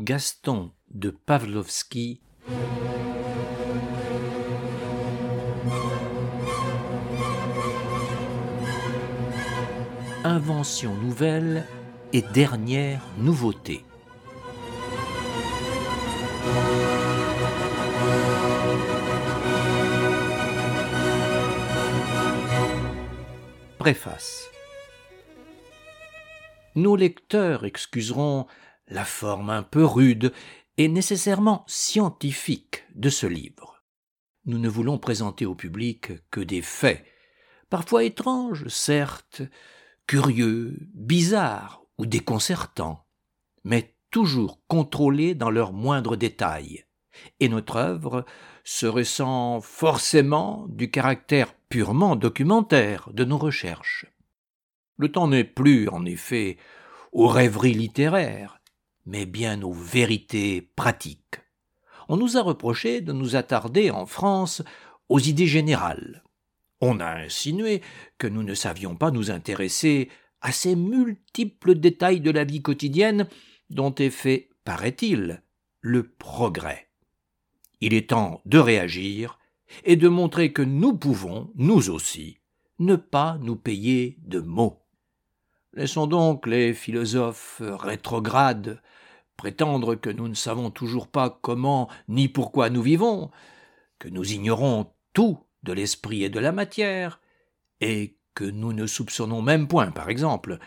Gaston de Pavlovski Invention nouvelle et dernière nouveauté. Préface. Nos lecteurs excuseront la forme un peu rude et nécessairement scientifique de ce livre. Nous ne voulons présenter au public que des faits, parfois étranges, certes, curieux, bizarres ou déconcertants, mais toujours contrôlés dans leurs moindres détails. Et notre œuvre se ressent forcément du caractère purement documentaire de nos recherches. Le temps n'est plus, en effet, aux rêveries littéraires, mais bien aux vérités pratiques. On nous a reproché de nous attarder en France aux idées générales. On a insinué que nous ne savions pas nous intéresser à ces multiples détails de la vie quotidienne dont est fait, paraît-il, le progrès. Il est temps de réagir et de montrer que nous pouvons, nous aussi, ne pas nous payer de mots. Laissons donc les philosophes rétrogrades prétendre que nous ne savons toujours pas comment ni pourquoi nous vivons, que nous ignorons tout de l'esprit et de la matière, et que nous ne soupçonnons même point, par exemple,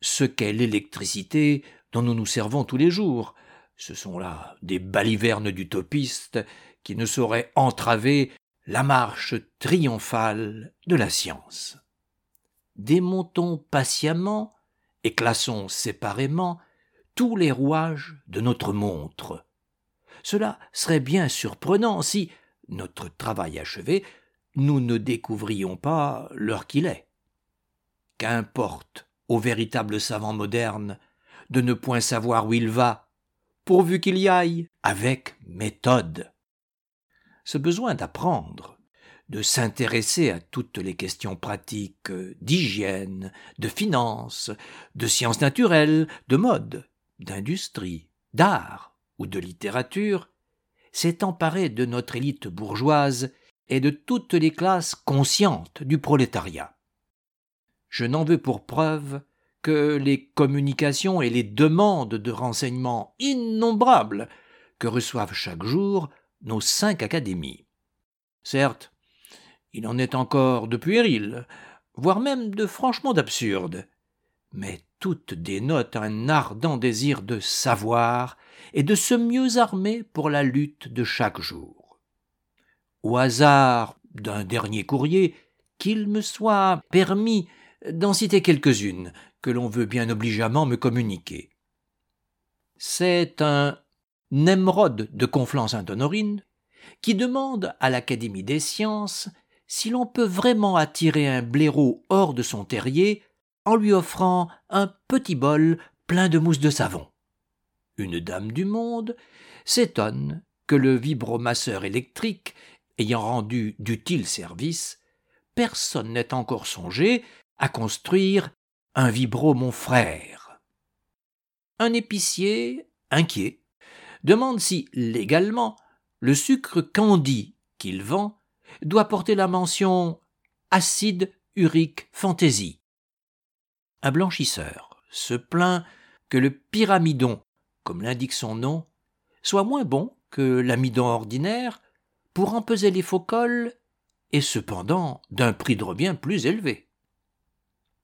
ce qu'est l'électricité dont nous nous servons tous les jours. Ce sont là des balivernes d'utopistes qui ne sauraient entraver la marche triomphale de la science. Démontons patiemment et classons séparément tous les rouages de notre montre. Cela serait bien surprenant si, notre travail achevé, nous ne découvrions pas l'heure qu'il est. Qu'importe au véritable savant moderne de ne point savoir où il va, pourvu qu'il y aille avec méthode. Ce besoin d'apprendre, de s'intéresser à toutes les questions pratiques d'hygiène, de finances, de sciences naturelles, de mode, d'industrie, d'art ou de littérature, s'est emparé de notre élite bourgeoise et de toutes les classes conscientes du prolétariat. Je n'en veux pour preuve que les communications et les demandes de renseignements innombrables que reçoivent chaque jour nos cinq académies. Certes, il en est encore de puéril, voire même de franchement d'absurde, mais toutes dénotent un ardent désir de savoir et de se mieux armer pour la lutte de chaque jour. Au hasard d'un dernier courrier, qu'il me soit permis d'en citer quelques-unes que l'on veut bien obligeamment me communiquer. C'est un Nemrod de Conflans-Sainte-Honorine qui demande à l'Académie des sciences si l'on peut vraiment attirer un blaireau hors de son terrier en lui offrant un petit bol plein de mousse de savon. Une dame du monde s'étonne que le vibromasseur électrique ayant rendu d'utiles services, personne n'ait encore songé à construire un vibro mon frère. Un épicier, inquiet, demande si, légalement, le sucre candi qu'il vend doit porter la mention acide urique fantaisie un blanchisseur se plaint que le pyramidon, comme l'indique son nom, soit moins bon que l'amidon ordinaire pour en peser les faux cols et cependant d'un prix de revient plus élevé.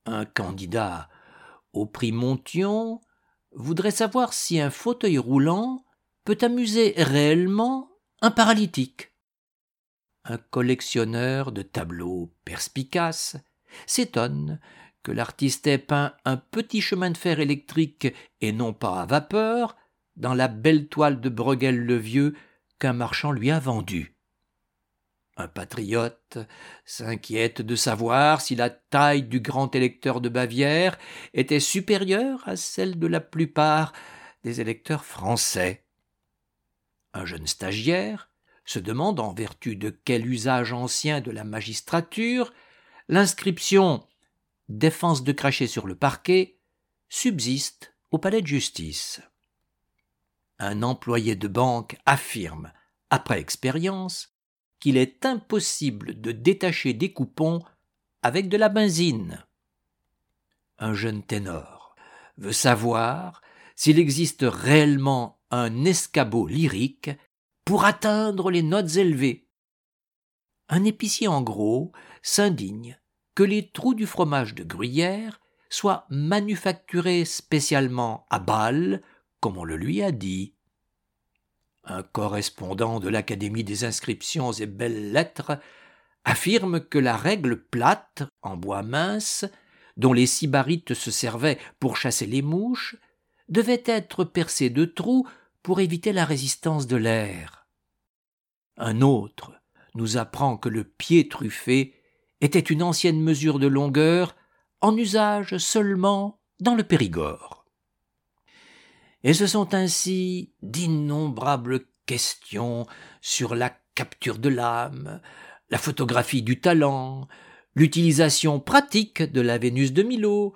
Un candidat au prix Montion voudrait savoir si un fauteuil roulant peut amuser réellement un paralytique. Un collectionneur de tableaux perspicaces s'étonne que l'artiste ait peint un petit chemin de fer électrique et non pas à vapeur dans la belle toile de Bruegel le Vieux qu'un marchand lui a vendue. Un patriote s'inquiète de savoir si la taille du grand électeur de Bavière était supérieure à celle de la plupart des électeurs français. Un jeune stagiaire se demande en vertu de quel usage ancien de la magistrature l'inscription défense de cracher sur le parquet, subsiste au palais de justice. un employé de banque affirme, après expérience, qu'il est impossible de détacher des coupons avec de la benzine. Un jeune ténor veut savoir s'il existe réellement un escabeau lyrique pour atteindre les notes élevées. Un épicier en gros s'indigne que les trous du fromage de gruyère soient manufacturés spécialement à Bâle, comme on le lui a dit. Un correspondant de l'Académie des inscriptions et belles-lettres affirme que la règle plate, en bois mince, dont les sybarites se servaient pour chasser les mouches, devait être percée de trous pour éviter la résistance de l'air. Un autre nous apprend que le pied truffé était une ancienne mesure de longueur en usage seulement dans le Périgord. Et ce sont ainsi d'innombrables questions sur la capture de l'âme, la photographie du talent, l'utilisation pratique de la Vénus de Milo,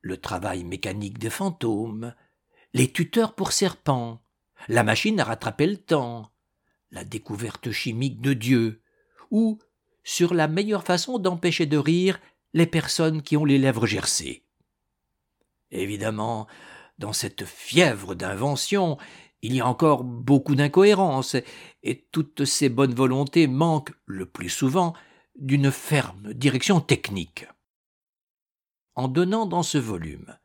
le travail mécanique des fantômes, les tuteurs pour serpents, la machine à rattraper le temps, la découverte chimique de Dieu, ou sur la meilleure façon d'empêcher de rire les personnes qui ont les lèvres gercées. Évidemment, dans cette fièvre d'invention, il y a encore beaucoup d'incohérences, et toutes ces bonnes volontés manquent, le plus souvent, d'une ferme direction technique. En donnant dans ce volume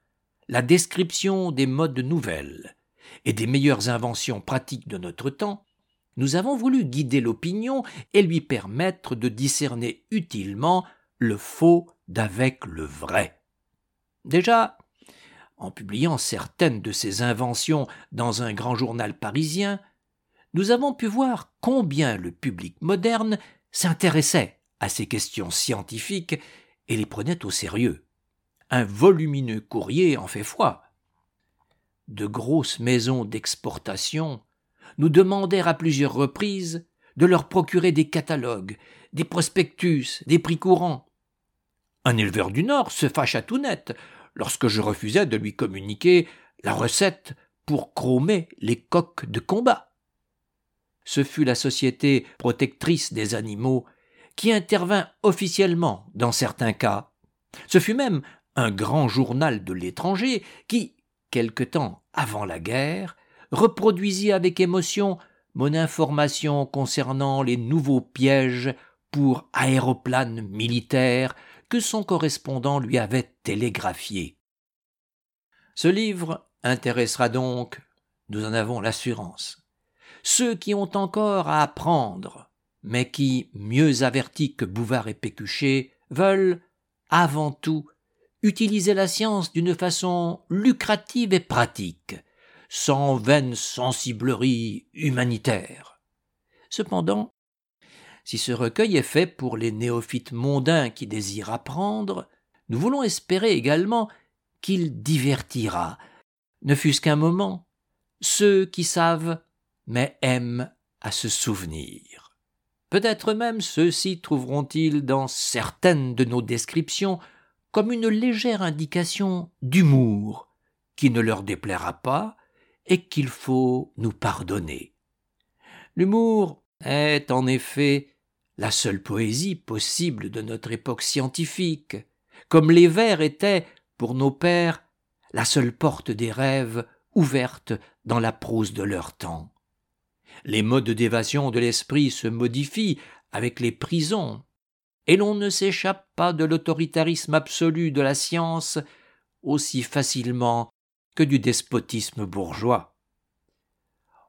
la description des modes nouvelles et des meilleures inventions pratiques de notre temps, nous avons voulu guider l'opinion et lui permettre de discerner utilement le faux d'avec le vrai. Déjà, en publiant certaines de ces inventions dans un grand journal parisien, nous avons pu voir combien le public moderne s'intéressait à ces questions scientifiques et les prenait au sérieux. Un volumineux courrier en fait foi. De grosses maisons d'exportation nous demandèrent à plusieurs reprises de leur procurer des catalogues, des prospectus, des prix courants. Un éleveur du Nord se fâcha tout net lorsque je refusais de lui communiquer la recette pour chromer les coques de combat. Ce fut la Société protectrice des animaux qui intervint officiellement dans certains cas. Ce fut même un grand journal de l'étranger qui, quelque temps avant la guerre, reproduisit avec émotion mon information concernant les nouveaux pièges pour aéroplanes militaires que son correspondant lui avait télégraphiés. Ce livre intéressera donc, nous en avons l'assurance, ceux qui ont encore à apprendre, mais qui, mieux avertis que Bouvard et Pécuchet, veulent, avant tout, utiliser la science d'une façon lucrative et pratique, sans vaine sensiblerie humanitaire. Cependant, si ce recueil est fait pour les néophytes mondains qui désirent apprendre, nous voulons espérer également qu'il divertira, ne fût-ce qu'un moment, ceux qui savent mais aiment à se souvenir. Peut-être même ceux-ci trouveront-ils dans certaines de nos descriptions comme une légère indication d'humour qui ne leur déplaira pas et qu'il faut nous pardonner. L'humour est en effet la seule poésie possible de notre époque scientifique, comme les vers étaient, pour nos pères, la seule porte des rêves ouverte dans la prose de leur temps. Les modes d'évasion de l'esprit se modifient avec les prisons, et l'on ne s'échappe pas de l'autoritarisme absolu de la science aussi facilement que du despotisme bourgeois.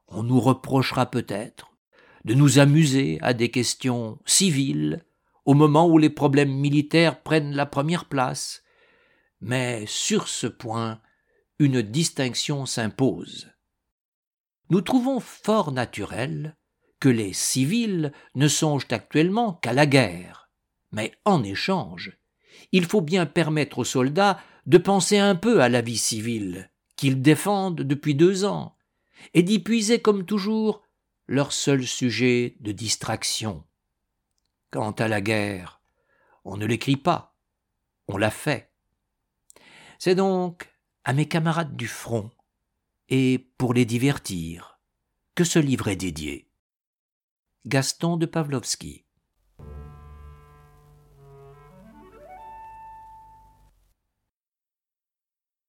On nous reprochera peut-être de nous amuser à des questions civiles au moment où les problèmes militaires prennent la première place, mais sur ce point une distinction s'impose. Nous trouvons fort naturel que les civils ne songent actuellement qu'à la guerre, mais en échange, il faut bien permettre aux soldats de penser un peu à la vie civile, qu'ils défendent depuis deux ans, et d'y puiser comme toujours leur seul sujet de distraction. Quant à la guerre, on ne l'écrit pas, on la fait. C'est donc à mes camarades du front, et pour les divertir que ce livre est dédié. Gaston de Pavlovski